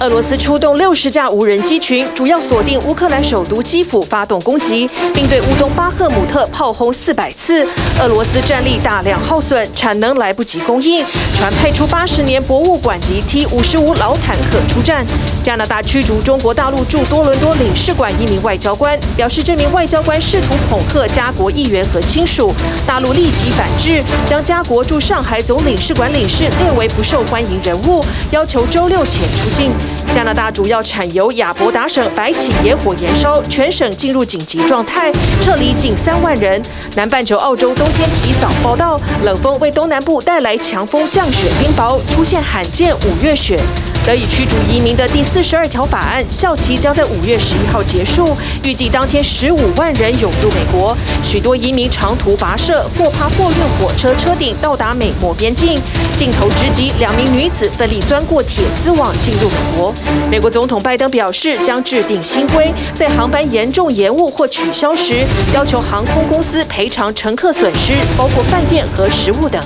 俄罗斯出动六十架无人机群，主要锁定乌克兰首都基辅发动攻击，并对乌东巴赫姆特炮轰四百次。俄罗斯战力大量耗损，产能来不及供应，传派出八十年博物馆级 T 五十五老坦克出战。加拿大驱逐中国大陆驻多伦多领事馆一名外交官，表示这名外交官试图恐吓加国议员和亲属，大陆立即反制，将加国驻上海总领事馆领事列为不受欢迎人物，要求周六前出境。加拿大主要产油亚伯达省白起野火燃烧，全省进入紧急状态，撤离近三万人。南半球澳洲冬天提早报到，冷风为东南部带来强风、降雪、冰雹，出现罕见五月雪。得以驱逐移民的第四四十二条法案效期将在五月十一号结束，预计当天十五万人涌入美国，许多移民长途跋涉或爬货运火车车顶到达美墨边境，镜头直击两名女子奋力钻过铁丝网进入美国。美国总统拜登表示将制定新规，在航班严重延误或取消时，要求航空公司赔偿乘客损失，包括饭店和食物等。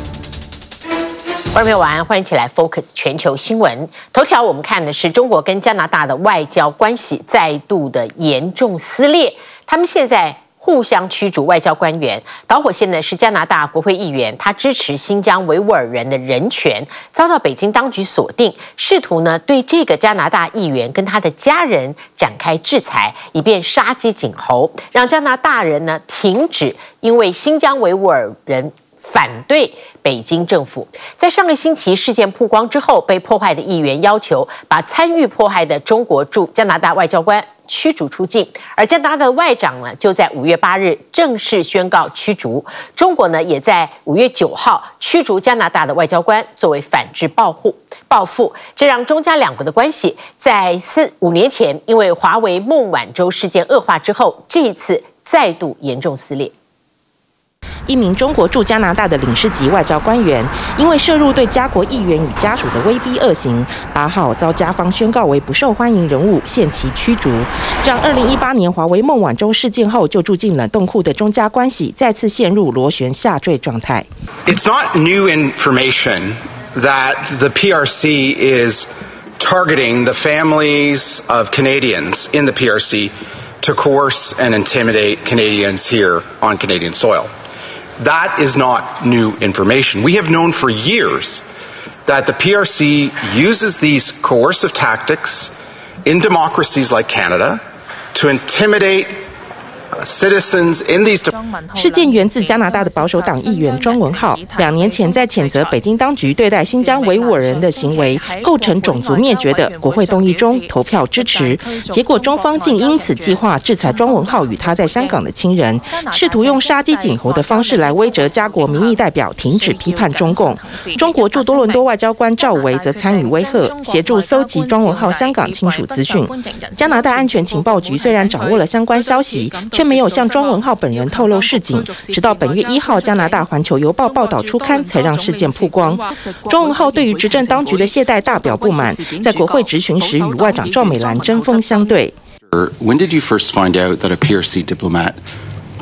观众朋友晚安，欢迎起来 Focus 全球新闻。头条我们看的是中国跟加拿大的外交关系再度的严重撕裂，他们现在互相驱逐外交官员。导火线呢是加拿大国会议员，他支持新疆维吾尔人的人权，遭到北京当局锁定，试图呢对这个加拿大议员跟他的家人展开制裁，以便杀鸡儆猴，让加拿大人呢停止因为新疆维吾尔人。反对北京政府，在上个星期事件曝光之后，被迫害的议员要求把参与迫害的中国驻加拿大外交官驱逐出境，而加拿大的外长呢，就在五月八日正式宣告驱逐。中国呢，也在五月九号驱逐加拿大的外交官，作为反制报复。报复，这让中加两国的关系在四五年前因为华为孟晚舟事件恶化之后，这一次再度严重撕裂。一名中国驻加拿大的领事级外交官员，因为涉入对加国议员与家属的威逼恶行，八号遭加方宣告为不受欢迎人物，限期驱逐，让二零一八年华为孟晚舟事件后就住进冷冻库的中加关系再次陷入螺旋下坠状态。It's not new information that the PRC is targeting the families of Canadians in the PRC to coerce and intimidate Canadians here on Canadian soil. That is not new information. We have known for years that the PRC uses these coercive tactics in democracies like Canada to intimidate 事件源自加拿大的保守党议员庄文浩，两年前在谴责北京当局对待新疆维吾尔人的行为构成种族灭绝的国会动议中投票支持，结果中方竟因此计划制裁庄文浩与他在香港的亲人，试图用杀鸡儆猴的方式来威折加国民意代表停止批判中共。中国驻多伦多外交官赵维则参与威吓，协助搜集庄文浩香港亲属资讯。加拿大安全情报局虽然掌握了相关消息，却没有向庄文浩本人透露事情，直到本月一号，加拿大《环球邮报》报道出刊，才让事件曝光。庄文浩对于执政当局的懈怠大表不满，在国会质询时与外长赵美兰针锋相对。When did you first find out that a PRC diplomat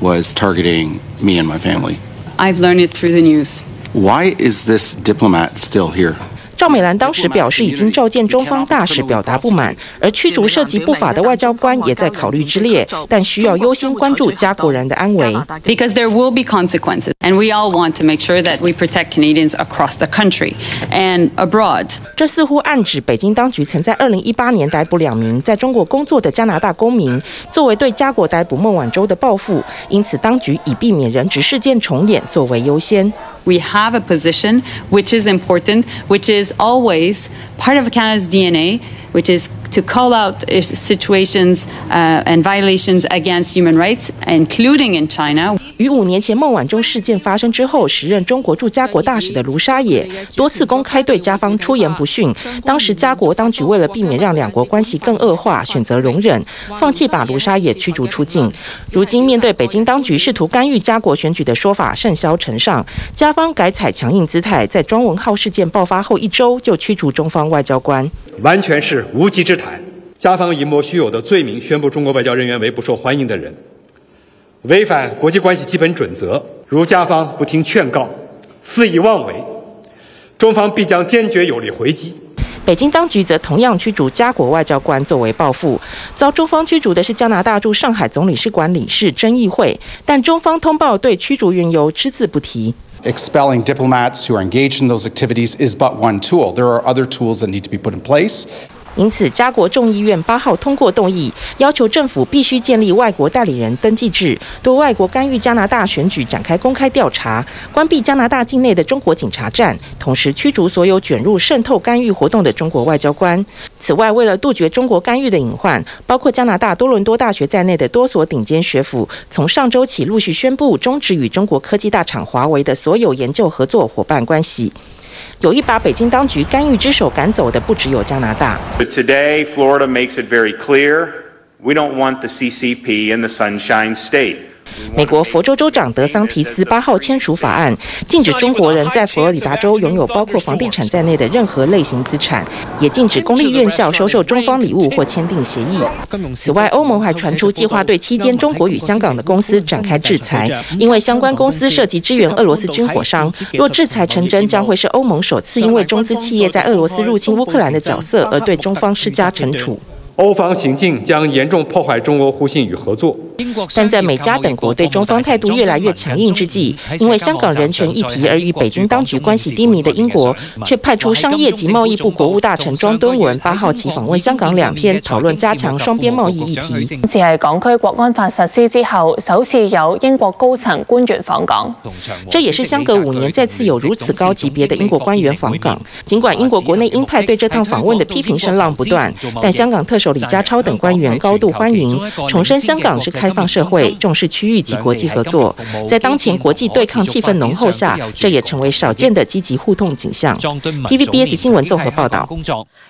was targeting me and my family? I've learned it through the news. Why is this diplomat still here? 赵美兰当时表示，已经召见中方大使表达不满，而驱逐涉及不法的外交官也在考虑之列，但需要优先关注加国人的安危。Because there will be consequences, and we all want to make sure that we protect Canadians across the country and abroad. 这似乎暗指北京当局曾在2018年逮捕两名在中国工作的加拿大公民，作为对加国逮捕孟晚舟的报复，因此当局以避免人质事件重演作为优先。We have a position which is important, which is always part of Canada's DNA, which is to call out situations uh, and violations against human rights, including in China. 于五年前孟晚舟事件发生之后，时任中国驻加国大使的卢沙野多次公开对加方出言不逊。当时加国当局为了避免让两国关系更恶化，选择容忍，放弃把卢沙野驱逐出境。如今面对北京当局试图干预加国选举的说法甚嚣尘上，加方改采强硬姿态，在庄文浩事件爆发后一周就驱逐中方外交官，完全是无稽之谈。加方以莫须有的罪名宣布中国外交人员为不受欢迎的人。违反国际关系基本准则，如加方不听劝告，肆意妄为，中方必将坚决有力回击。北京当局则同样驱逐加国外交官作为报复。遭中方驱逐的是加拿大驻上海总领事馆领事曾议会，但中方通报对驱逐缘由只字不提。Expelling diplomats who are engaged in those activities is but one tool. There are other tools that need to be put in place. 因此，加国众议院八号通过动议，要求政府必须建立外国代理人登记制，对外国干预加拿大选举展开公开调查，关闭加拿大境内的中国警察站，同时驱逐所有卷入渗透干预活动的中国外交官。此外，为了杜绝中国干预的隐患，包括加拿大多伦多大学在内的多所顶尖学府，从上周起陆续宣布终止与中国科技大厂华为的所有研究合作伙伴关系。有意把北京当局干预之手赶走的不只有加拿大。But today, Florida makes it very clear we don't want the CCP in the Sunshine State. 美国佛州州长德桑提斯八号签署法案，禁止中国人在佛罗里达州拥有包括房地产在内的任何类型资产，也禁止公立院校收受中方礼物或签订协议。此外，欧盟还传出计划对期间中国与香港的公司展开制裁，因为相关公司涉及支援俄罗斯军火商。若制裁成真，将会是欧盟首次因为中资企业在俄罗斯入侵乌克兰的角色而对中方施加惩处。欧方行径将严重破坏中俄互信与合作。但在美加等国对中方态度越来越强硬之际，因为香港人权议题而与北京当局关系低迷的英国，却派出商业及贸易部国务大臣庄敦文八号起访问香港两天，讨论加强双边贸易议题。今次系港区国安法实施之后，首次有英国高层官员访港。这也是相隔五年再次有如此高级别的英国官员访港。尽管英国国内鹰派对这趟访问的批评声浪不断，但香港特首李家超等官员高度欢迎，重申香港是开放社会，重视区域及国际合作。在当前国际对抗气氛浓厚下，这也成为少见的积极互动景象。TVBS 新闻综合报道。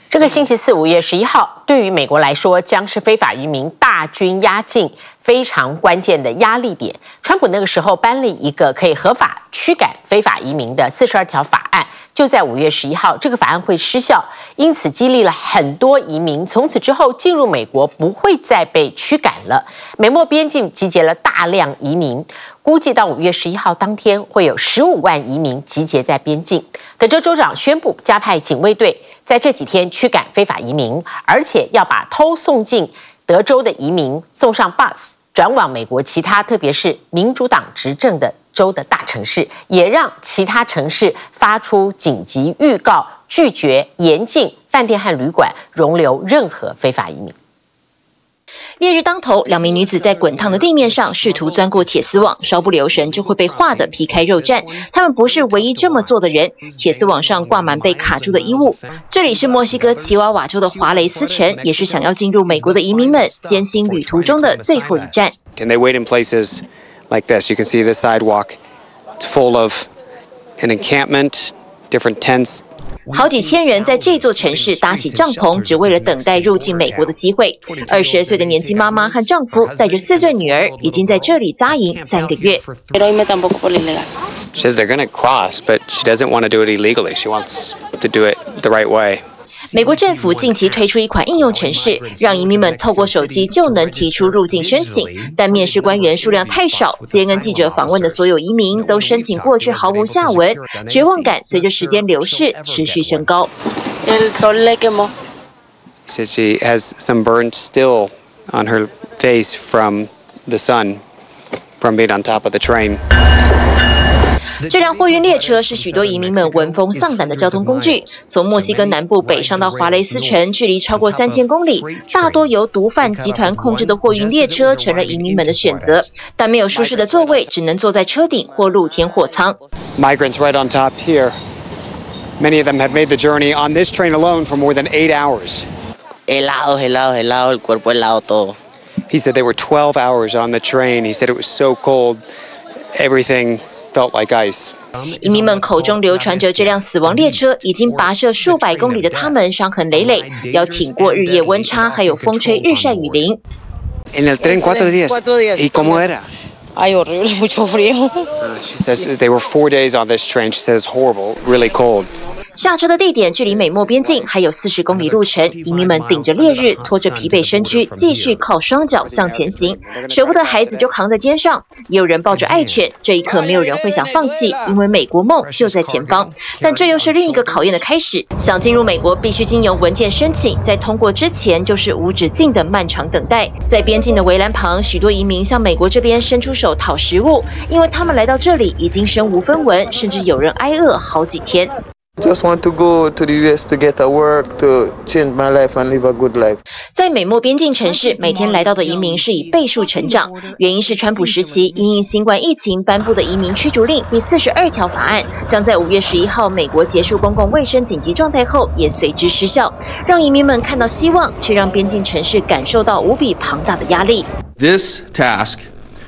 这个星期四，五月十一号，对于美国来说，将是非法移民大军压境非常关键的压力点。川普那个时候颁了一个可以合法驱赶非法移民的四十二条法案。就在五月十一号，这个法案会失效，因此激励了很多移民。从此之后进入美国不会再被驱赶了。美墨边境集结了大量移民，估计到五月十一号当天会有十五万移民集结在边境。德州州长宣布加派警卫队，在这几天驱赶非法移民，而且要把偷送进德州的移民送上 bus，转往美国其他，特别是民主党执政的。州的大城市也让其他城市发出紧急预告，拒绝严禁饭店和旅馆容留任何非法移民。烈日当头，两名女子在滚烫的地面上试图钻过铁丝网，稍不留神就会被划得皮开肉绽。他们不是唯一这么做的人。铁丝网上挂满被卡住的衣物。这里是墨西哥奇瓦瓦州的华雷斯城，也是想要进入美国的移民们艰辛旅途中的最后一站。Can they wait in places? Like this, you can see the sidewalk. It's full of an encampment, different tents. 好几千人在这座城市搭起帐篷，只为了等待入境美国的机会。二十岁的年轻妈妈和丈夫带着四岁女儿，已经在这里扎营三个月。She says they're going to cross, but she doesn't want to do it illegally. She wants to do it the right way. 美国政府近期推出一款应用程式让移民们透过手机就能提出入境申请但面试官员数量太少 cnn 记者访问的所有移民都申请过去毫无下文绝望感随着时间流逝持续升高。She has some burns still on her face from the sun from beat on top of the train. 这辆货运列车是许多移民们闻风丧胆的交通工具。从墨西哥南部北上到华雷斯城，距离超过三千公里。大多由毒贩集团控制的货运列车成了移民们的选择，但没有舒适的座位，只能坐在车顶或露天货舱。Migrants right on top here. Many of them have made the journey on this train alone for more than eight hours. Helado, helado, helado, el cuerpo helado todo. He said they were 12 hours on the train. He said it was so cold, everything. Felt like ice. 移民们口中流传着这辆死亡列车已经跋涉数百公里的他们伤痕累累，要挺过日夜温差，还有风吹日晒雨淋。En el tren cuatro días. ¿Y cómo era? Ay, horrible, mucho frío. She says they were four days on this train. She says horrible, really cold. 下车的地点距离美墨边境还有四十公里路程，移民们顶着烈日，拖着疲惫身躯，继续靠双脚向前行，舍不得孩子就扛在肩上，也有人抱着爱犬。这一刻，没有人会想放弃，因为美国梦就在前方。但这又是另一个考验的开始。想进入美国，必须经由文件申请，在通过之前就是无止境的漫长等待。在边境的围栏旁，许多移民向美国这边伸出手讨食物，因为他们来到这里已经身无分文，甚至有人挨饿好几天。Just want to go to the US to get a work to change my life and live a good life. 在美墨边境城市，每天来到的移民是以倍数成长，原因是川普时期因应新冠疫情颁布的移民驱逐令第四十二条法案，将在五月十一号美国结束公共卫生紧急状态后也随之失效，让移民们看到希望，却让边境城市感受到无比庞大的压力。This task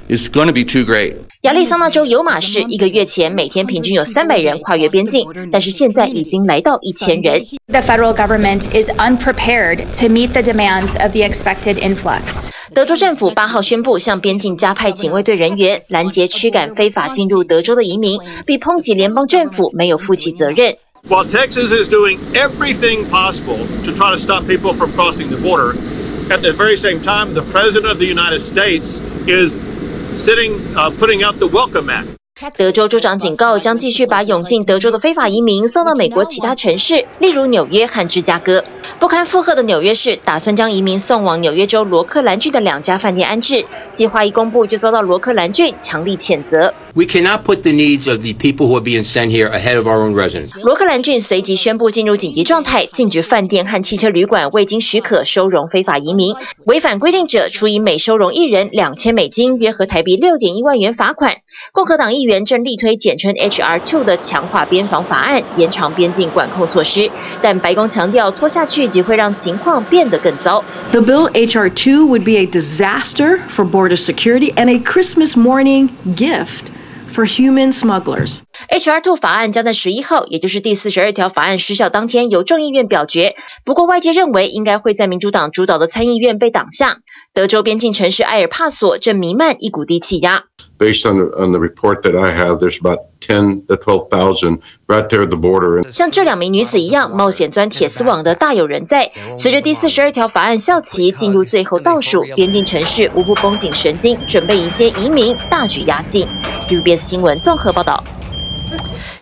is going to be too great. 亚利桑那州尤马市一个月前每天平均有三百人跨越边境，但是现在已经来到一千人。The federal government is unprepared to meet the demands of the expected influx. 德州政府八号宣布向边境加派警卫队人员，拦截驱赶非法进入德州的移民，并抨击联邦政府没有负起责任。While Texas is doing everything possible to try to stop people from crossing the border, at the very same time, the president of the United States is Putting out the welcome act. 德州州长警告，将继续把涌进德州的非法移民送到美国其他城市，例如纽约和芝加哥。不堪负荷的纽约市打算将移民送往纽约州罗克兰郡的两家饭店安置，计划一公布就遭到罗克兰郡强力谴责。We cannot put the needs of the people who are being sent here ahead of our own residents. 罗克兰郡随即宣布进入紧急状态，禁止饭店和汽车旅馆未经许可收容非法移民，违反规定者处以每收容一人两千美金（约合台币六点一万元）罚款。共和党议员正力推简称 HR Two 的强化边防法案，延长边境管控措施。但白宫强调，拖下去只会让情况变得更糟。The bill HR Two would be a disaster for border security and a Christmas morning gift for human smugglers. HR Two 法案将在十一号，也就是第四十二条法案失效当天，由众议院表决。不过，外界认为应该会在民主党主导的参议院被挡下。德州边境城市埃尔帕索正弥漫一股低气压。Based on the, on the report that I have, there's about 10 to 12,000 right there at the border. 像这两名女子一样冒险钻铁丝网的大有人在。随着第四十二条法案效期进入最后倒数，边境城市无不绷紧神经，准备迎接移民大举压境。TVBS 新闻综合报道。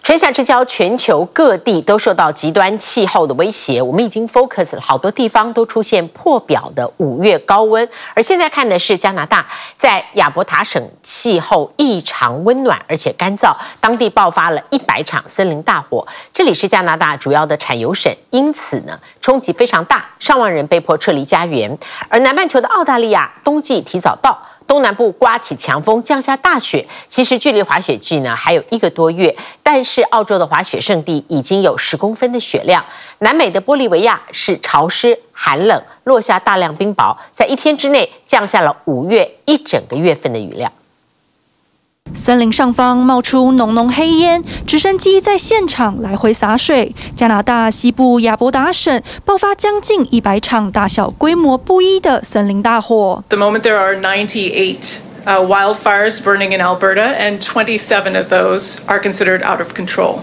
春夏之交，全球各地都受到极端气候的威胁。我们已经 focus 了好多地方都出现破表的五月高温，而现在看的是加拿大，在亚伯塔省气候异常温暖而且干燥，当地爆发了一百场森林大火。这里是加拿大主要的产油省，因此呢，冲击非常大，上万人被迫撤离家园。而南半球的澳大利亚冬季提早到。东南部刮起强风，降下大雪。其实距离滑雪季呢还有一个多月，但是澳洲的滑雪胜地已经有十公分的雪量。南美的玻利维亚是潮湿寒冷，落下大量冰雹，在一天之内降下了五月一整个月份的雨量。森林上方冒出浓浓黑烟，直升机在现场来回洒水。加拿大西部亚伯达省爆发将近一百场大小规模不一的森林大火。The moment there are 98 wildfires burning in Alberta, and 27 of those are considered out of control.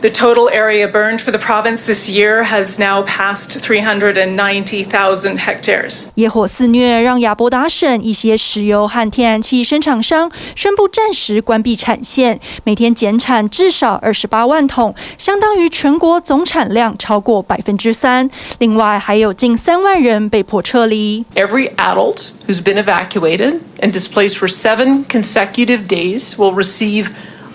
The total area burned for the province this year has now passed 390,000 hectares. 野火肆虐，让亚伯达省一些石油和天然气生产商宣布暂时关闭产线，每天减产至少二十八万桶，相当于全国总产量超过百分之三。另外，还有近三万人被迫撤离。Every adult who's been evacuated and displaced for seven consecutive days will receive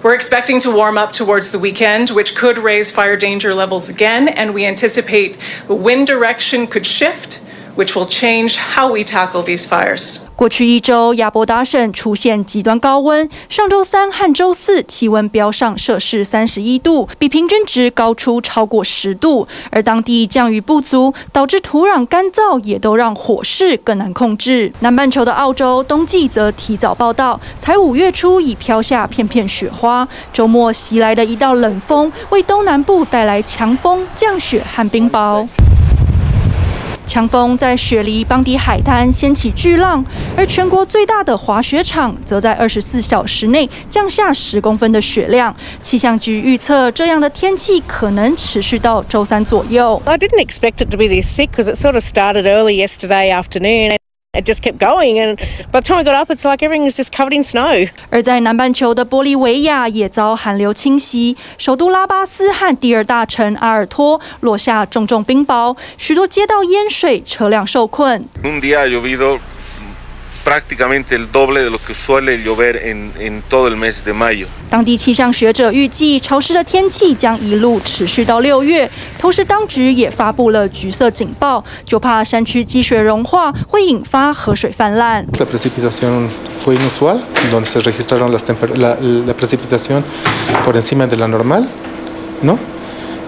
We're expecting to warm up towards the weekend, which could raise fire danger levels again, and we anticipate wind direction could shift, which will change how we tackle these fires. 过去一周，亚伯达省出现极端高温，上周三和周四气温飙上摄氏三十一度，比平均值高出超过十度。而当地降雨不足，导致土壤干燥，也都让火势更难控制。南半球的澳洲冬季则提早报道，才五月初已飘下片片雪花。周末袭来的一道冷风，为东南部带来强风、降雪和冰雹。强风在雪梨邦迪海滩掀起巨浪，而全国最大的滑雪场则在二十四小时内降下十公分的雪量。气象局预测，这样的天气可能持续到周三左右。I didn't expect it to be this thick because it sort of started early yesterday afternoon. It just kept going, and by the time we got up, it's like everything is just covered in snow. 而在南半球的玻利维亚也遭寒流侵袭，首都拉巴斯和第二大城阿尔托落下重重冰雹，许多街道淹水，车辆受困。Un día ha llovido prácticamente el doble de lo que suele llover en, en todo el mes de mayo. 当地气象学者预计，潮湿的天气将一路持续到六月。同时，当局也发布了橘色警报，就怕山区积雪融化会引发河水泛滥。 La precipitación fue inusual, donde se registraron las la, la precipitación por encima de la normal, ¿no?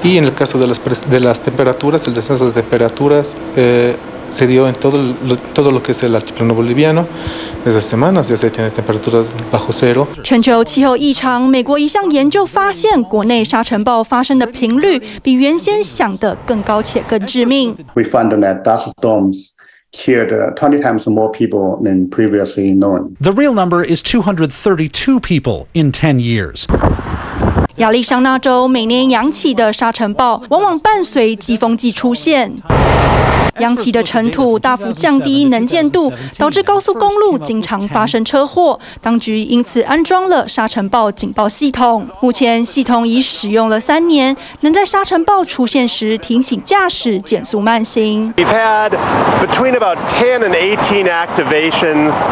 Y en el caso de las, de las temperaturas, el descenso de temperaturas eh, se dio en todo lo, todo lo que es el altiplano boliviano. Desde semanas ya se tiene temperaturas bajo cero. 全球气候异常，美国一项研究发现，国内沙尘暴发生的频率比原先想的更高且更致命。We found that dust storms killed 20 times more people than previously known. The real number is 232 people in 10 years. 亚利桑那州每年扬起的沙尘暴，往往伴随季风季出现。扬起的尘土大幅降低能见度，导致高速公路经常发生车祸。当局因此安装了沙尘暴警报系统。目前系统已使用了三年，能在沙尘暴出现时提醒驾驶减速慢行。Between about 10 and 18 activations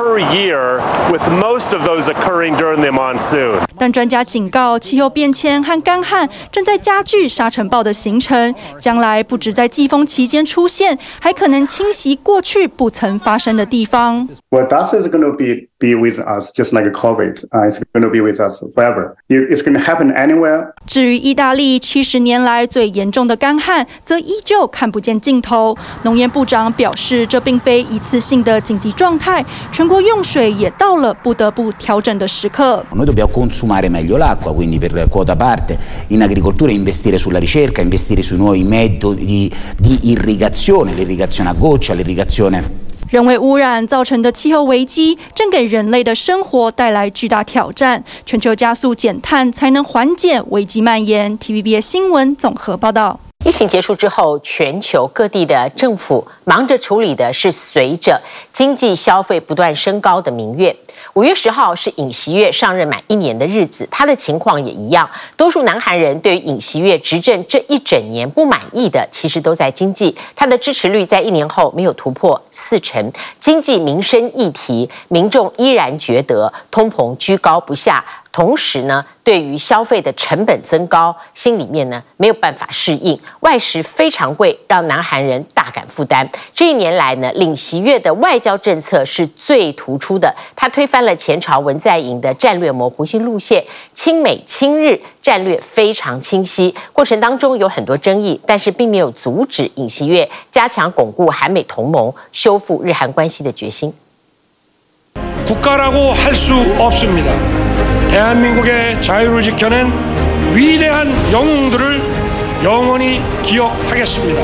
per year, with most of those occurring during the monsoon. 但专家警告，气候变迁和干旱正在加剧沙尘暴的形成，将来不止在季风期间出现，还可能侵袭过去不曾发生的地方。Well, dust is going to be be with us just like COVID. Uh, it's going to be with us forever. It's going to happen anywhere. 至于意大利七十年来最严重的干旱，则依旧看不见尽头。农业部长表示，这并非一次性的紧急状态，全国用水也到了不得不调整的时刻。Noi dobbiamo consumare meglio l'acqua, quindi per quota parte in agricoltura investire sulla ricerca, investire sui nuovi metodi di, di irrigazione, l'irrigazione a goccia, l'irrigazione 人为污染造成的气候危机，正给人类的生活带来巨大挑战。全球加速减碳，才能缓解危机蔓延。TVBS 新闻综合报道。疫情结束之后，全球各地的政府忙着处理的是随着经济消费不断升高的民怨。五月十号是尹锡悦上任满一年的日子，他的情况也一样。多数南韩人对于尹锡悦执政这一整年不满意的，其实都在经济。他的支持率在一年后没有突破四成。经济民生议题，民众依然觉得通膨居高不下。同时呢，对于消费的成本增高，心里面呢没有办法适应，外食非常贵，让南韩人大感负担。这一年来呢，尹锡悦的外交政策是最突出的，他推翻了前朝文在寅的战略模糊性路线，亲美亲日战略非常清晰。过程当中有很多争议，但是并没有阻止尹锡悦加强巩固韩美同盟、修复日韩关系的决心。 국가라고 할 수 없습니다. 대한민국의 자유를 지켜낸 위대한 영웅들을 영원히 기억하겠습니다.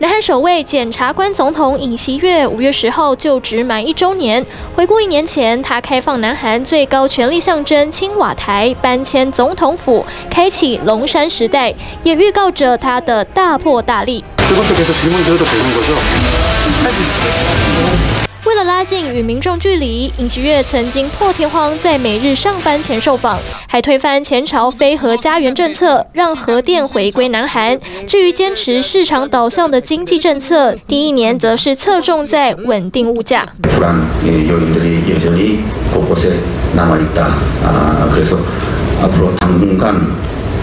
南韩首位检察官总统尹锡悦五月十号就职满一周年。回顾一年前，他开放南韩最高权力象征青瓦台，搬迁总统府，开启龙山时代，也预告着他的大破大立。 为了拉近与民众距离，尹锡悦曾经破天荒在每日上班前受访，还推翻前朝非核家园政策，让核电回归南韩。至于坚持市场导向的经济政策，第一年则是侧重在稳定物价。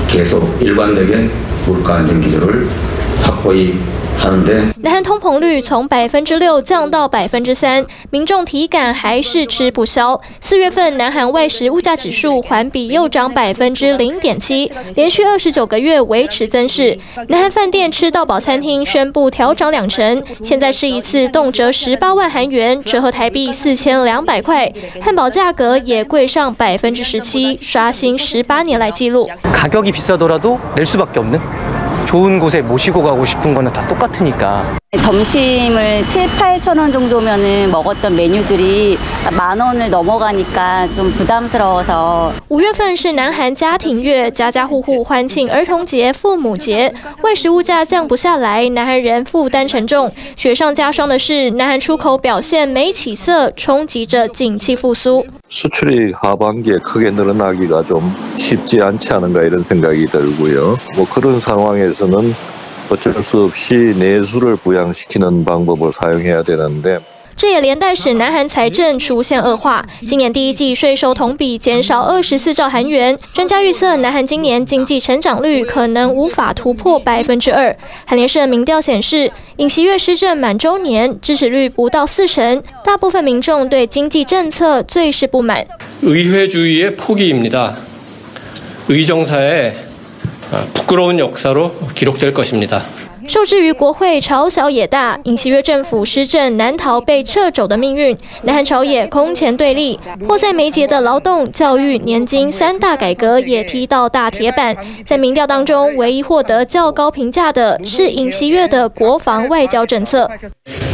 계속 일관되게 물가 안정 기조를 확고히 南韩通膨率从百分之六降到百分之三，民众体感还是吃不消。四月份南韩外食物价指数环比又涨百分之零点七，连续二十九个月维持增势。南韩饭店吃到饱餐厅宣布调涨两成，现在吃一次动辄十八万韩元，折合台币四千两百块。汉堡价格也贵上百分之十七，刷新十八年来纪录。가격이비싸더라도낼수밖에없는 좋은 곳에 모시고 가고 싶은 거는 다 똑같으니까. 점심을 7, 8천 원 정도면은 먹었던 메뉴들이 만 원을 넘어가니까 좀 부담스러워서. 五月份是南韩家庭月，家家户户欢庆儿童节、父母节，外食物价降不下来，南韩人负担沉重。雪上加霜的是，南韩出口表现没起色，冲击着景气复苏。 수출이 하반기에 크게 늘어나기가 좀 쉽지 않지 않은가 이런 생각이 들고요. 뭐 그런 상황에서는 어쩔 수 없이 내수를 부양시키는 방법을 사용해야 되는데 这也连带使南韩财政出现恶化，今年第一季税收同比减少二十四兆韩元。专家预测，南韩今年经济成长率可能无法突破百分之二。韩联社民调显示，尹锡悦施政满周年，支持率不到四成，大部分民众对经济政策最是不满。 의회주의의 포기입니다. 의정사의 受制于国会朝小野大，尹锡悦政府施政难逃被撤走的命运。南韩朝野空前对立，迫在眉睫的劳动、教育、年金三大改革也踢到大铁板。在民调当中，唯一获得较高评价的是尹锡悦的国防外交政策。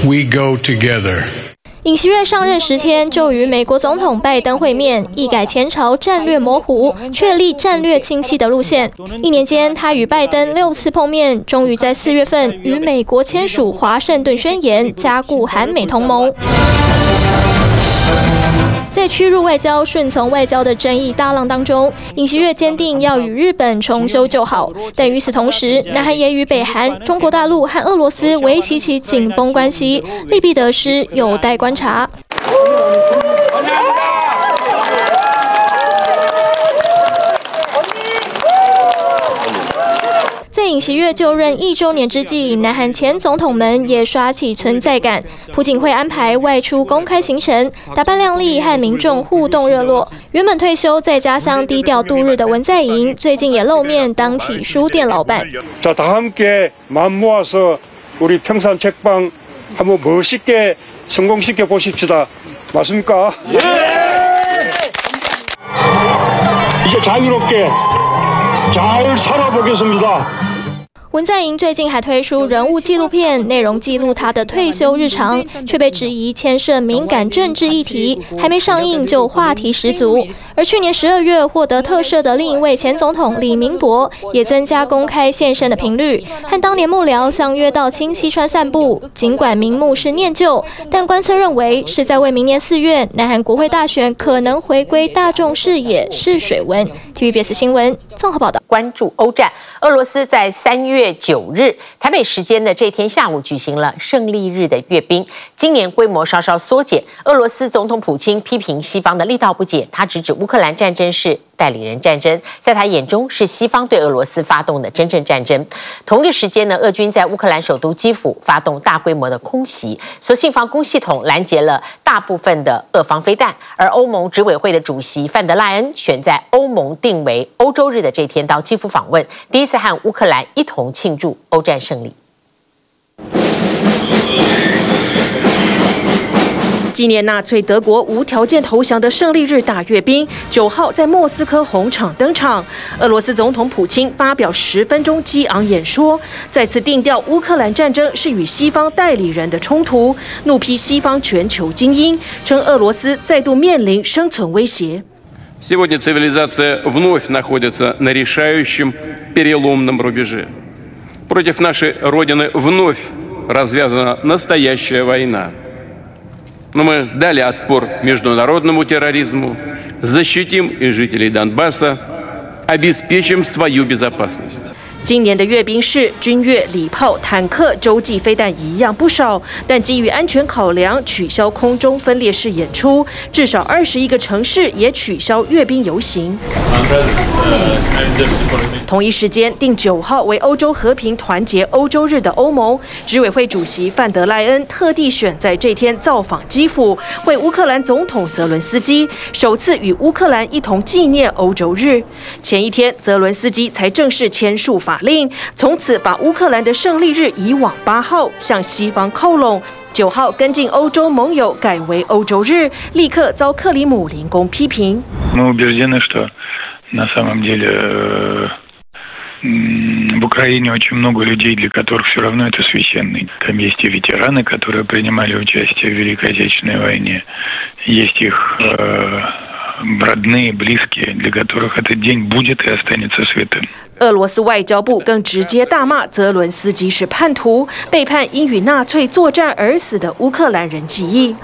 We go together. 尹锡悦上任十天就与美国总统拜登会面，一改前朝战略模糊，确立战略清晰的路线。一年间，他与拜登六次碰面，终于在四月份与美国签署华盛顿宣言，加固韩美同盟。在屈辱外交、顺从外交的争议大浪当中，尹锡悦坚定要与日本重修旧好。但与此同时，南韩也与北韩、中国大陆和俄罗斯维持其紧绷关系，利弊得失有待观察。尹锡悦就任一周年之际，南韩前总统们也刷起存在感。朴槿惠安排外出公开行程，打扮靓丽，和民众互动热络。原本退休在家乡低调度日的文在寅，最近也露面当起书店老板。 자, 다 함께 마음 모아서 우리 평산 책방 한번 멋있게 성공시켜 보십시다. 맞습니까? 예! 이제 자유롭게 잘 살아보겠습니다. 文在寅最近还推出人物纪录片，内容记录他的退休日常，却被质疑牵涉敏感政治议题，还没上映就话题十足。而去年十二月获得特赦的另一位前总统李明博，也增加公开现身的频率，和当年幕僚相约到清溪川散步。尽管名目是念旧，但观测认为是在为明年四月南韩国会大选可能回归大众视野试水温。TVBS 新闻综合报道。关注欧战，俄罗斯在三月。月九日，台北时间的这天下午举行了胜利日的阅兵。今年规模稍稍缩减。俄罗斯总统普京批评西方的力道不减，他直指乌克兰战争是代理人战争，在他眼中是西方对俄罗斯发动的真正战争。同一时间呢，俄军在乌克兰首都基辅发动大规模的空袭，所幸防空系统拦截了大部分的俄方飞弹。而欧盟执委会的主席范德赖恩选在欧盟定为欧洲日的这天到基辅访问，第一次和乌克兰一同庆祝欧战胜利。纪念纳粹德国无条件投降的胜利日大阅兵，九号在莫斯科红场登场。俄罗斯总统普京发表十分钟激昂演说，再次定调乌克兰战争是与西方代理人的冲突，怒批西方全球精英，称俄罗斯再度面临生存威胁。 Сегодня цивилизация вновь находится на решающем переломном рубеже. Против нашей Родины вновь развязана настоящая война. Но мы дали отпор международному терроризму, защитим и жителей Донбасса, обеспечим свою безопасность. 今年的阅兵式，军乐、礼炮、坦克、洲际飞弹一样不少，但基于安全考量，取消空中分列式演出，至少二十一个城市也取消阅兵游行。同一时间定九号为欧洲和平团结欧洲日的欧盟执委会主席范德赖恩特地选在这天造访基辅，为乌克兰总统泽伦斯基首次与乌克兰一同纪念欧洲日。前一天，泽伦斯基才正式签署法令，从此把乌克兰的胜利日移往八号，向西方靠拢。九号跟进欧洲盟友改为欧洲日，立刻遭克里姆林宫批评。俄罗斯外交部更直接大骂泽伦斯基是叛徒，背叛因与纳粹作战而死的乌克兰人记忆。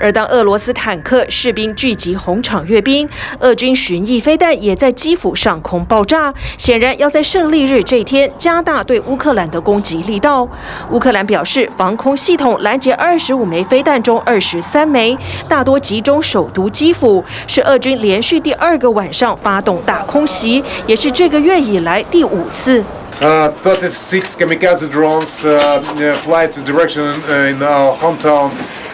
而当俄罗斯坦克士兵聚集红场阅兵，俄军巡弋飞弹也在基辅上空爆炸，显然要在胜利日这天加大对乌克兰的攻击力道。乌克兰表示，防空系统拦截二十五枚飞弹中二十三枚，大多集中首都基辅，是俄军连续第二个晚上发动大空袭，也是这个月以来第五次。Uh, 36 kamikaze drones uh, fly to direction in our hometown.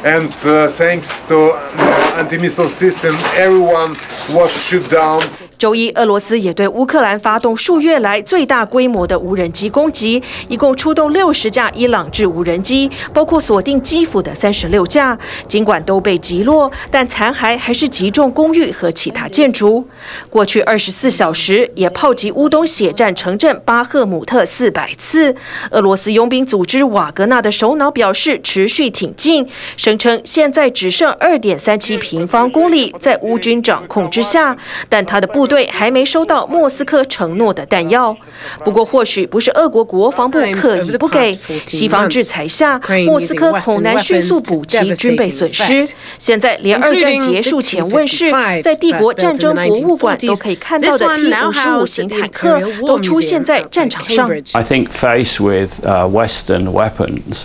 And uh, thanks to anti-missile system, everyone was shot down. 周一，俄罗斯也对乌克兰发动数月来最大规模的无人机攻击，一共出动六十架伊朗制无人机，包括锁定基辅的三十六架。尽管都被击落，但残骸还是击中公寓和其他建筑。过去二十四小时也炮击乌东血战城镇巴赫姆特四百次。俄罗斯佣兵组织瓦格纳的首脑表示，持续挺进，声称现在只剩二点三七平方公里在乌军掌控之下，但他的部队还没收到莫斯科承诺的弹药，不过或许不是俄国国防部刻意不给，西方制裁下，莫斯科恐难迅速补齐军备损失。现在连二战结束前问世，在帝国战争博物馆都可以看到的 T 五十五型坦克都出现在战场上。I think faced with Western weapons.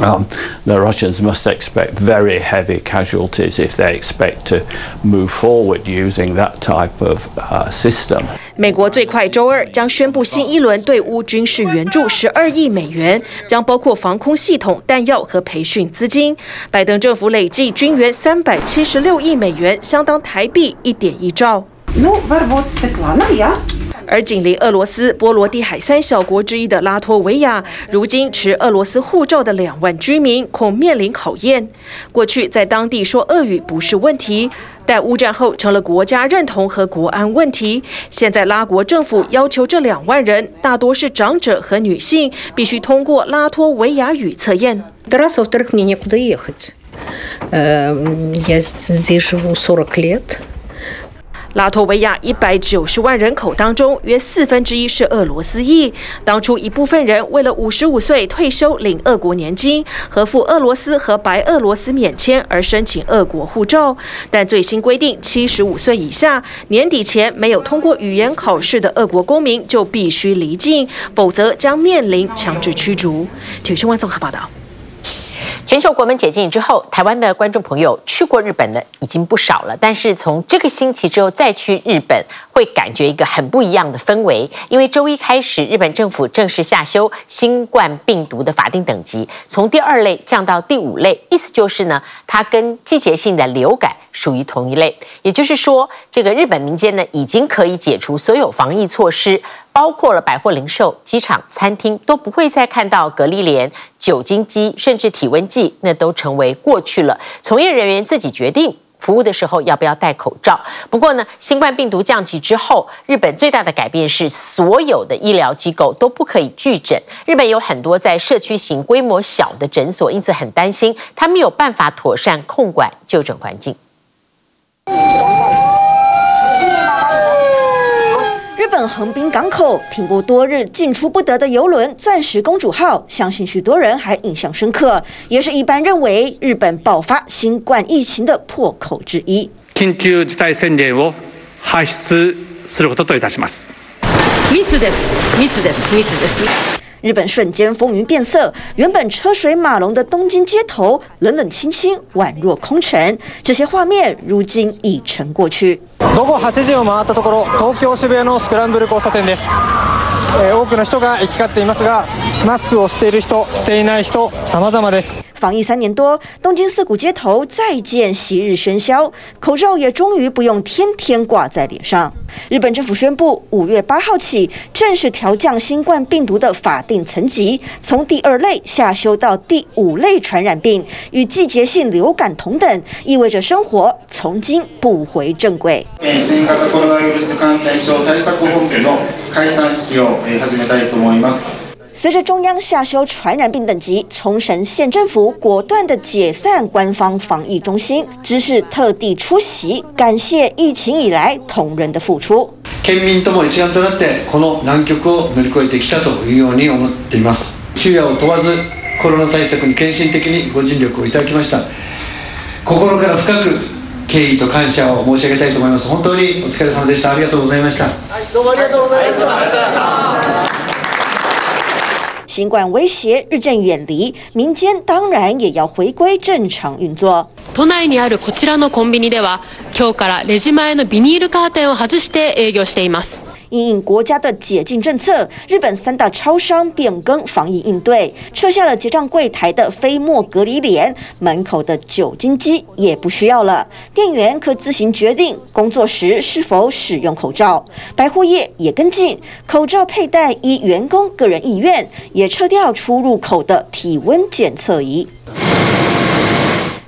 Um, the Russians must expect very heavy casualties if they expect to move forward using that type of uh, system. 美国最快周二将宣布新一轮对乌军事援助十二亿美元，将包括防空系统、弹药和培训资金。拜登政府累计军援三百七十六亿美元，相当台币一点一兆。而紧邻俄罗斯波罗的海三小国之一的拉脱维亚，如今持俄罗斯护照的两万居民恐面临考验。过去在当地说俄语不是问题，但乌战后成了国家认同和国安问题。现在拉国政府要求这两万人，大多是长者和女性，必须通过拉脱维亚语测验。拉脱维亚一百九十万人口当中，约四分之一是俄罗斯裔。当初一部分人为了五十五岁退休领俄国年金，和付俄罗斯和白俄罗斯免签而申请俄国护照。但最新规定，七十五岁以下，年底前没有通过语言考试的俄国公民就必须离境，否则将面临强制驱逐。体育新闻综合报道。全球国门解禁之后，台湾的观众朋友去过日本的已经不少了。但是从这个星期之后再去日本，会感觉一个很不一样的氛围。因为周一开始，日本政府正式下修新冠病毒的法定等级，从第二类降到第五类。意思就是呢，它跟季节性的流感属于同一类。也就是说，这个日本民间呢，已经可以解除所有防疫措施。包括了百货零售、机场、餐厅都不会再看到隔离帘、酒精机，甚至体温计，那都成为过去了。从业人员自己决定服务的时候要不要戴口罩。不过呢，新冠病毒降级之后，日本最大的改变是所有的医疗机构都不可以拒诊。日本有很多在社区型、规模小的诊所，因此很担心他没有办法妥善控管就诊环境。日本横滨港口停泊多日进出不得的邮轮“钻石公主号”，相信许多人还印象深刻，也是一般认为日本爆发新冠疫情的破口之一。紧急事态宣言を発出することといたします。 密です密です密です 日本瞬间风云变色，原本车水马龙的东京街头冷冷清清，宛若空城。这些画面如今已成过去。午后8时を回ったところ，东京渋谷のスクランブル交差点です。多くの人が行き交っていますが， マスクをしている人、していない人、様々です。防疫三年多，东京涩谷街头再见昔日喧嚣，口罩也终于不用天天挂在脸上。日本政府宣布，五月八号起正式调降新冠病毒的法定层级，从第二类下修到第五类传染病，与季节性流感同等，意味着生活从今不回正轨。新型コロナウイルス感染症対策本部の开山式を始めたいと思います。 随着中央下修传染病等级，冲绳县政府果断的解散官方防疫中心，知事特地出席，感谢疫情以来同仁的付出。県民とも一丸となってこの難局を乗り越えてきたというように思っています。昼夜を問わずコロナ対策に献身的にご尽力をいただきました。心から深く敬意と感謝を申し上げたいと思います。本当にお疲れ様でした。ありがとうございました。はい、どうもありがとうございました。新冠威胁日渐远离，民间当然也要回归正常运作。都内にあるこちらのコンビニでは、今日からレジ前のビニールカーテンを外して営业しています。因应国家的解禁政策，日本三大超商变更防疫应对，撤下了结账柜台的飞沫隔离帘，门口的酒精机也不需要了，店员可自行决定工作时是否使用口罩。百货业也跟进，口罩佩戴依员工个人意愿，也撤掉出入口的体温检测仪。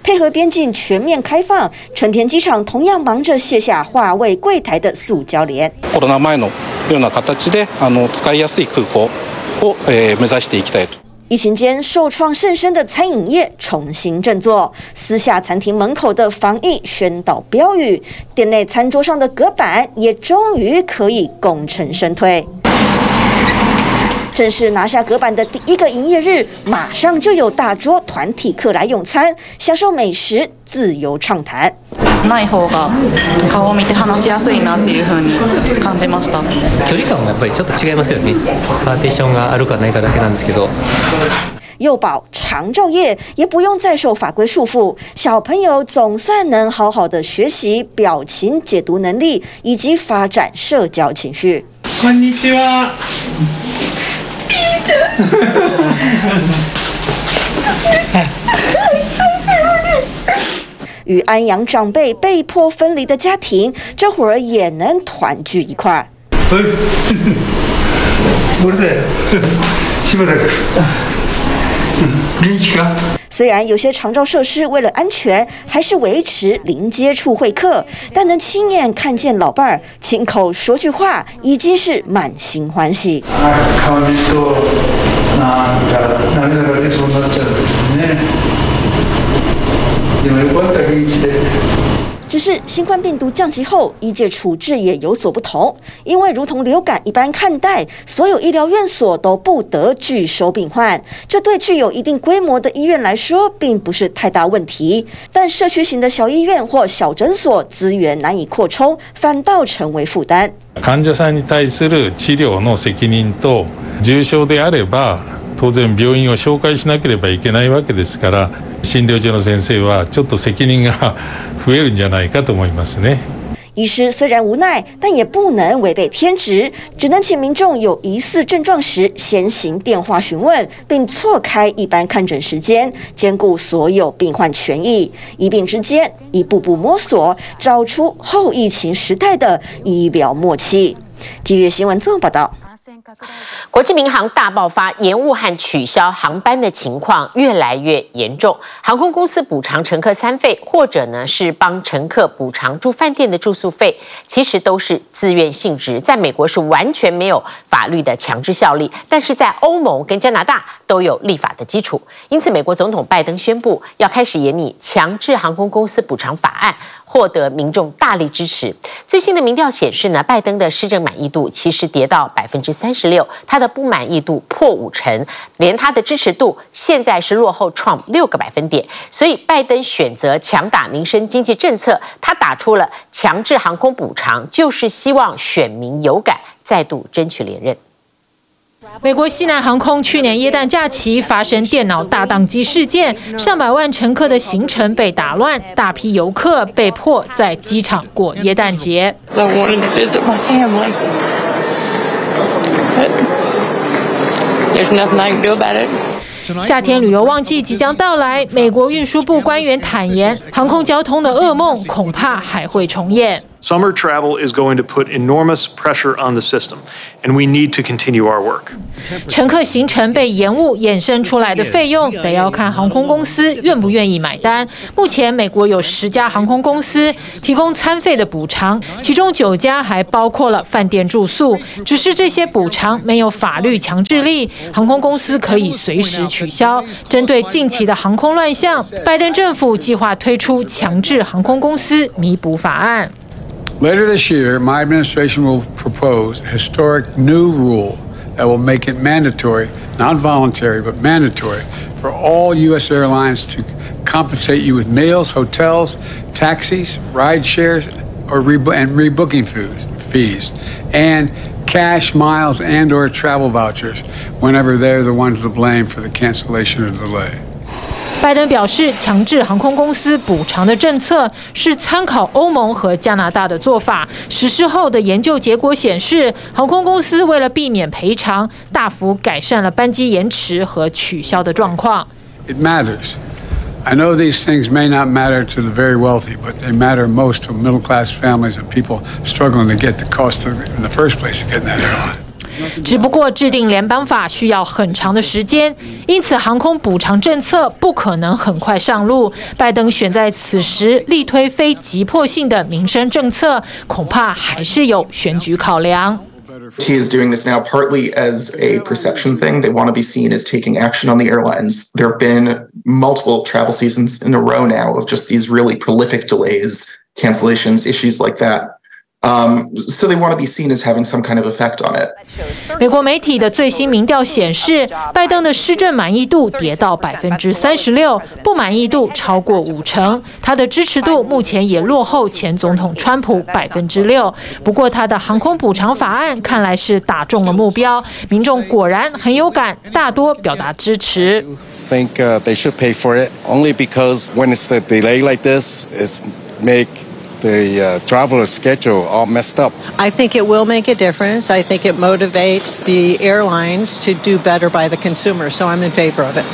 配合边境全面开放，成田机场同样忙着卸下划位柜台的塑胶帘。コロナ前のような形であの使いやすい空港を、えー、目指していきたいと。疫情间受创甚深的餐饮业重新振作，撕下餐厅门口的防疫宣导标语，店内餐桌上的隔板也终于可以功成身退。 正式拿下隔板的第一个营业日，马上就有大桌团体客来用餐，享受美食，自由畅谈。ない方が颜を见て话しやすいなっていう风に感じました。距离感もやっぱりちょっと违いますよね。パーテーションがあるかないかだけなんですけど。幼保长照业也不用再受法规束缚，小朋友总算能好好的学习表情解读能力，以及发展社交情绪。こんにちは。 与安阳长辈被迫分离的家庭，这会儿也能团聚一块。虽然有些长照设施为了安全，还是维持零接触会客，但能亲眼看见老伴儿亲口说句话，已经是满心欢喜。只是新冠病毒降级后，医界处置也有所不同，因为如同流感一般看待，所有医疗院所都不得拒收病患。这对具有一定规模的医院来说，并不是太大问题。但社区型的小医院或小诊所资源难以扩充，反倒成为负担。患者さんに対する治疗の责任と重症であれば当然病院を绍介しなければいけないわけですから 诊疗所の先生はちょっと责任が増えるんじゃないかと思いますね。医师虽然无奈，但也不能违背天职，只能请民众有疑似症状时先行电话询问，并错开一般看诊时间，兼顾所有病患权益，医病之间一步步摸索，找出后疫情时代的医疗默契。TVB 新闻综合报道。 国际民航大爆发，延误和取消航班的情况越来越严重。航空公司补偿乘客餐费，或者呢是帮乘客补偿住饭店的住宿费，其实都是自愿性质，在美国是完全没有法律的强制效力，但是在欧盟跟加拿大都有立法的基础。因此，美国总统拜登宣布要开始研拟强制航空公司补偿法案。获得民众大力支持。最新的民调显示呢，拜登的施政满意度其实跌到百分之三十六，他的不满意度破五成，连他的支持度现在是落后 Trump 六个百分点。所以拜登选择强打民生经济政策，他打出了强制航空补偿，就是希望选民有感。再度争取连任。美国西南航空去年耶诞假期发生电脑大宕机事件，上百万乘客的行程被打乱，大批游客被迫在机场过耶诞节。夏天旅游旺季即将到来，美国运输部官员坦言，航空交通的噩梦恐怕还会重演。Summer travel is going to put enormous pressure on the system, and we need to continue our work. 乘客行程被延误衍生出来的费用，得要看航空公司愿不愿意买单。目前，美国有十家航空公司提供餐费的补偿，其中九家还包括了饭店住宿。只是这些补偿没有法律强制力，航空公司可以随时取消。针对近期的航空乱象，拜登政府计划推出强制航空公司弥补法案。Later this year, my administration will propose a historic new rule that will make it mandatory, not voluntary, but mandatory for all U.S. airlines to compensate you with meals, hotels, taxis, ride shares, or and rebooking fees, and cash, miles, and or travel vouchers whenever they're the ones to blame for the cancellation or delay. 拜登表示，强制航空公司补偿的政策是参考欧盟和加拿大的做法。实施后的研究结果显示，航空公司为了避免赔偿，大幅改善了班机延迟和取消的状况。It matters. I know these things may not matter to the very wealthy, but they matter most to middle-class families and people struggling to get the cost of, in the first place to get that airline. 只不过制定联邦法需要很长的时间，因此航空补偿政策不可能很快上路。拜登选在此时力推非急迫性的民生政策，恐怕还是有选举考量。He is doing this now partly as a perception thing. They want to be seen as taking action on the airlines. There have been multiple travel seasons in a row now of just these really prolific delays, cancellations, issues like that. Um, so they want to be seen as having some kind of effect on it. 美国媒体的最新民调显示，拜登的施政满意度跌到百分之三十六，不满意度超过五成。他的支持度目前也落后前总统川普百分之六。不过，他的航空补偿法案看来是打中了目标，民众果然很有感，大多表达支持。Think they should pay for it only because when it's a delay like this, it's make the uh, traveler schedule all messed up. I think it will make a difference. I think it motivates the airlines to do better by the consumer, so I'm in favor of it.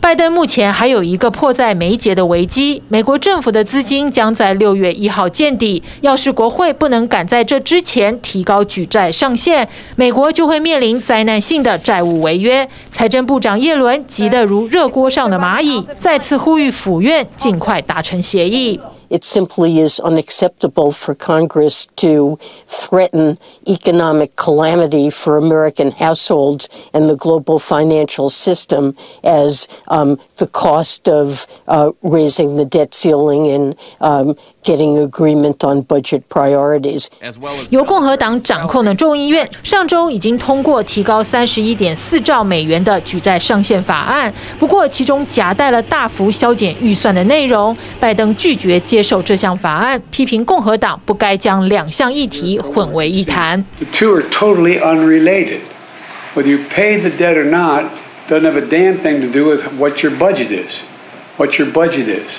拜登目前还有一个迫在眉睫的危机，美国政府的资金将在六月一号见底。要是国会不能赶在这之前提高举债上限，美国就会面临灾难性的债务违约。财政部长耶伦急得如热锅上的蚂蚁，再次呼吁府院尽快达成协议。It simply is unacceptable for Congress to threaten economic calamity for American households and the global financial system as um, the cost of uh, raising the debt ceiling and um, getting agreement on budget priorities. 由共和党掌控的众议院上周已经通过提高三十一点四兆美元的举债上限法案，不过其中夹带了大幅削减预算的内容。拜登拒绝接受这项法案，批评共和党不该将两项议题混为一谈。The two are totally unrelated. Whether you pay the debt or not doesn't have a damn thing to do with what your budget is. What your budget is.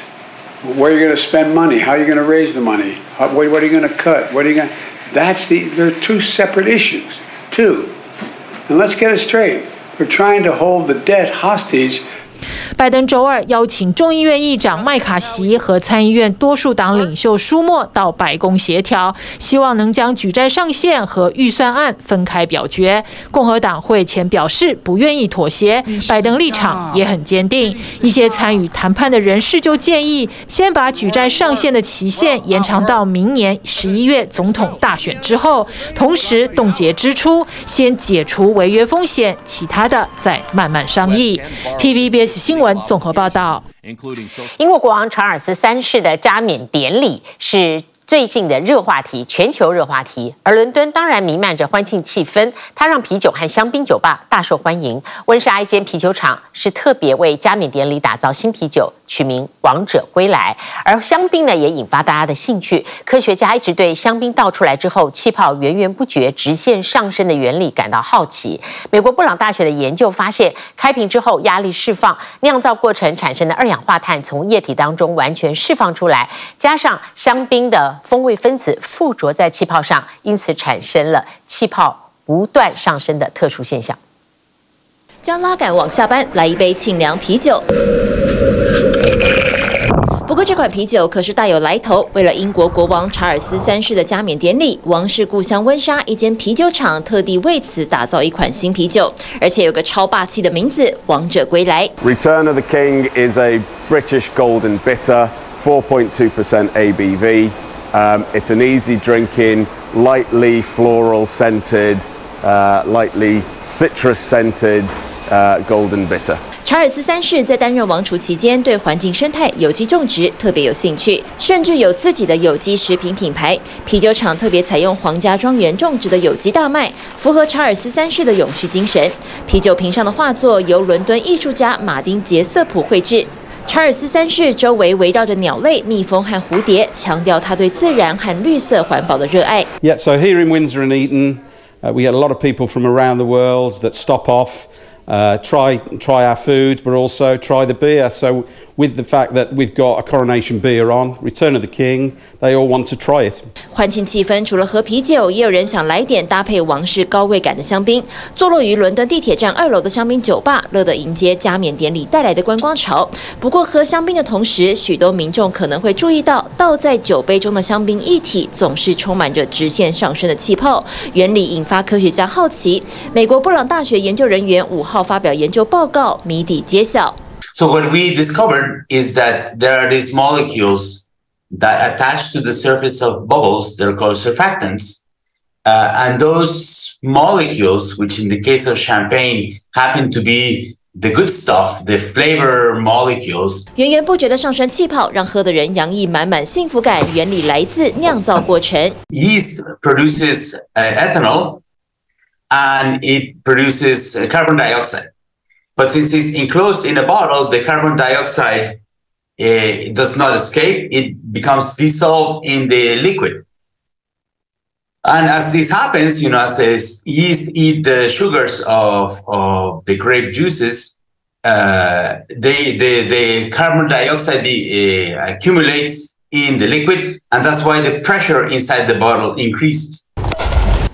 Where you're going to spend money, how you're going to raise the money, how, what, what are you going to cut, what are you going. That's the... They're two separate issues, Two. And let's get it straight. We're trying to hold the debt hostage 拜登周二邀请众议院议长麦卡锡和参议院多数党领袖舒默到白宫协调，希望能将举债上限和预算案分开表决。共和党会前表示不愿意妥协，拜登立场也很坚定。一些参与谈判的人士就建议，先把举债上限的期限延长到明年十一月总统大选之后，同时冻结支出，先解除违约风险，其他的再慢慢商议。TVBS 新闻。综合报道，英国国王查尔斯三世的加冕典礼是最近的热话题，全球热话题。而伦敦当然弥漫着欢庆气氛，它让啤酒和香槟酒吧大受欢迎。温莎一间啤酒厂是特别为加冕典礼打造新啤酒，取名“王者归来”。而香槟呢，也引发大家的兴趣。科学家一直对香槟倒出来之后气泡源源不绝、直线上升的原理感到好奇。美国布朗大学的研究发现，开瓶之后压力释放，酿造过程产生的二氧化碳从液体当中完全释放出来，加上香槟的风味分子附着在气泡上，因此产生了气泡不断上升的特殊现象。将拉杆往下扳，来一杯沁凉啤酒。不过这款啤酒可是大有来头。为了英国国王查尔斯三世的加冕典礼，王室故乡温莎一间啤酒厂特地为此打造一款新啤酒，而且有个超霸气的名字——王者归来。Return of the King is a British golden bitter, 4.2% ABV. Um, it's an easy drinking, lightly floral scented, uh, lightly citrus scented. Uh, golden bitter。查尔斯三世在担任王储期间，对环境生态、有机种植特别有兴趣，甚至有自己的有机食品品牌。啤酒厂特别采用皇家庄园种植的有机大麦，符合查尔斯三世的永续精神。啤酒瓶上的画作由伦敦艺术家马丁杰瑟普绘制。查尔斯三世周围围绕着鸟类、蜜蜂和蝴蝶，强调他对自然和绿色环保的热爱。Yeah, so here in Windsor and Eton, uh, we get a lot of people from around the world that stop off. Uh, try try our food, but also try the beer. So with the fact that we've got a coronation beer on, Return of the King, they all want to try it. 欢庆气氛，除了喝啤酒，也有人想来点搭配王室高贵感的香槟。坐落于伦敦地铁站二楼的香槟酒吧，乐得迎接加冕典礼带来的观光潮。不过喝香槟的同时，许多民众可能会注意到，倒在酒杯中的香槟液体总是充满着直线上升的气泡，原理引发科学家好奇。美国布朗大学研究人员五号发表研究报告，谜底揭晓。So what we discovered is that there are these molecules that attach to the surface of bubbles that are called surfactants. Uh, and those molecules, which in the case of champagne happen to be the good stuff, the flavor molecules. 源源不绝的上升气泡，让喝的人洋溢满满幸福感。原理来自酿造过程。Yeast produces uh, ethanol, and it produces uh, carbon dioxide. But since it's enclosed in a bottle, the carbon dioxide uh, does not escape. It becomes dissolved in the liquid. And as this happens, you know, as the yeast eat the sugars of, of the grape juices, uh, they, the, the carbon dioxide uh, accumulates in the liquid, and that's why the pressure inside the bottle increases.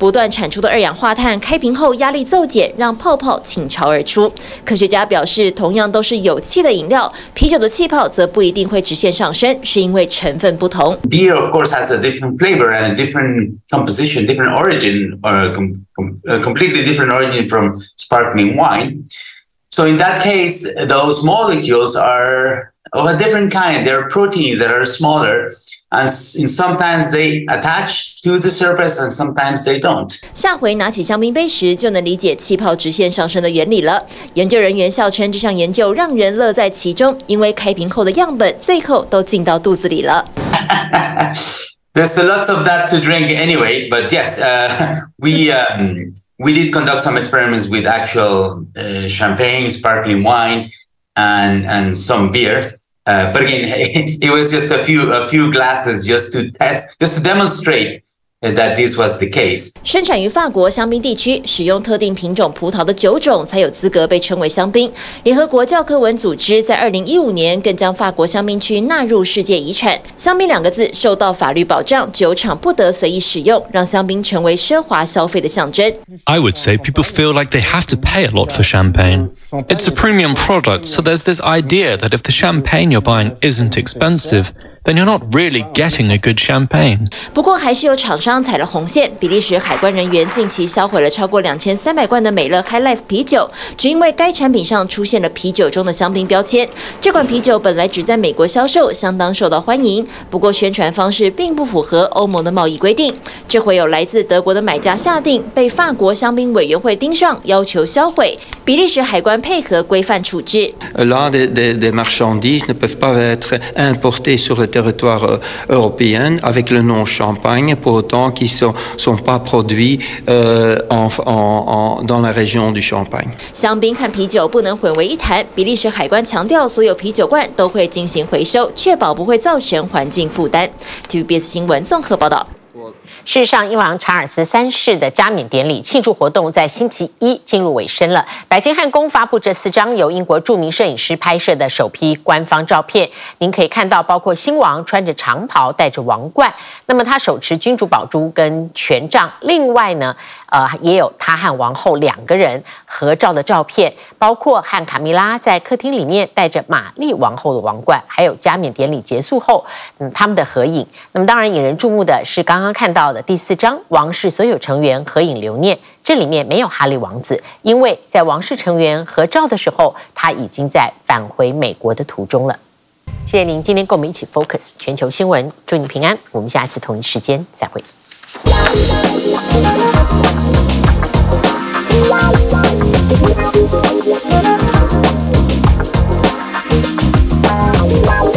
不断产出的二氧化碳开瓶后压力骤减，让泡泡倾巢而出。科学家表示，同样都是有气的饮料，啤酒的气泡则不一定会直线上升，是因为成分不同。Beer, of course, has a different flavor and a different composition, different origin, or com a completely different origin from sparkling wine. So in that case, those molecules are of a different kind. They're proteins that are smaller, and sometimes they attach to the surface, and sometimes they don't. 下回拿起香槟杯时，就能理解气泡直线上升的原理了。研究人员笑称，这项研究让人乐在其中，因为开瓶后的样本最后都进到肚子里了。 There's a lot of that to drink anyway, but yes, uh, we. Um, we did conduct some experiments with actual uh, champagne, sparkling wine, and and some beer. Uh, but again, it was just a few a few glasses just to test, just to demonstrate that this was the case. 生产于法国香槟地区，使用特定品种葡萄的酒种才有资格被称为香槟。联合国教科文组织在二零一五年更将法国香槟区纳入世界遗产。香槟两个字受到法律保障，酒厂不得随意使用，让香槟成为奢华消费的象征。I would say people feel like they have to pay a lot for champagne. It's a premium product, so there's this idea that if the champagne you're buying isn't expensive, then you're not really getting a good champagne. 不过还是有厂商踩了红线。比利时海关人员近期销毁了超过两千三百罐的美乐 High Life 啤酒，只因为该产品上出现了啤酒中的香槟标签。这款啤酒本来只在美国销售，相当受到欢迎。不过宣传方式并不符合欧盟的贸易规定。这回有来自德国的买家下定，被法国香槟委员会盯上，要求销毁。比利时海关配合规范处置。Là, des, des, des marchandises ne peuvent pas être importées sur le territoire euh, européen avec le nom Champagne, pour autant qu'ils ne sont, sont, pas produits euh, en, en, en, dans la région du Champagne. 香槟和啤酒不能混为一谈，比利时海关强调，所有啤酒罐都会进行回收，确保不会造成环境负担。TVBS 新闻综合报道。事实上，英王查尔斯三世的加冕典礼庆祝活动在星期一进入尾声了。白金汉宫发布这四张由英国著名摄影师拍摄的首批官方照片，您可以看到，包括新王穿着长袍，戴着王冠，那么他手持君主宝珠跟权杖。另外呢，呃，也有他和王后两个人合照的照片，包括和卡米拉在客厅里面戴着玛丽王后的王冠，还有加冕典礼结束后，嗯，他们的合影。那么当然引人注目的是刚刚看到的第四张王室所有成员合影留念，这里面没有哈利王子，因为在王室成员合照的时候，他已经在返回美国的途中了。谢谢您今天跟我们一起 focus 全球新闻，祝你平安，我们下次同一时间再会。Wow.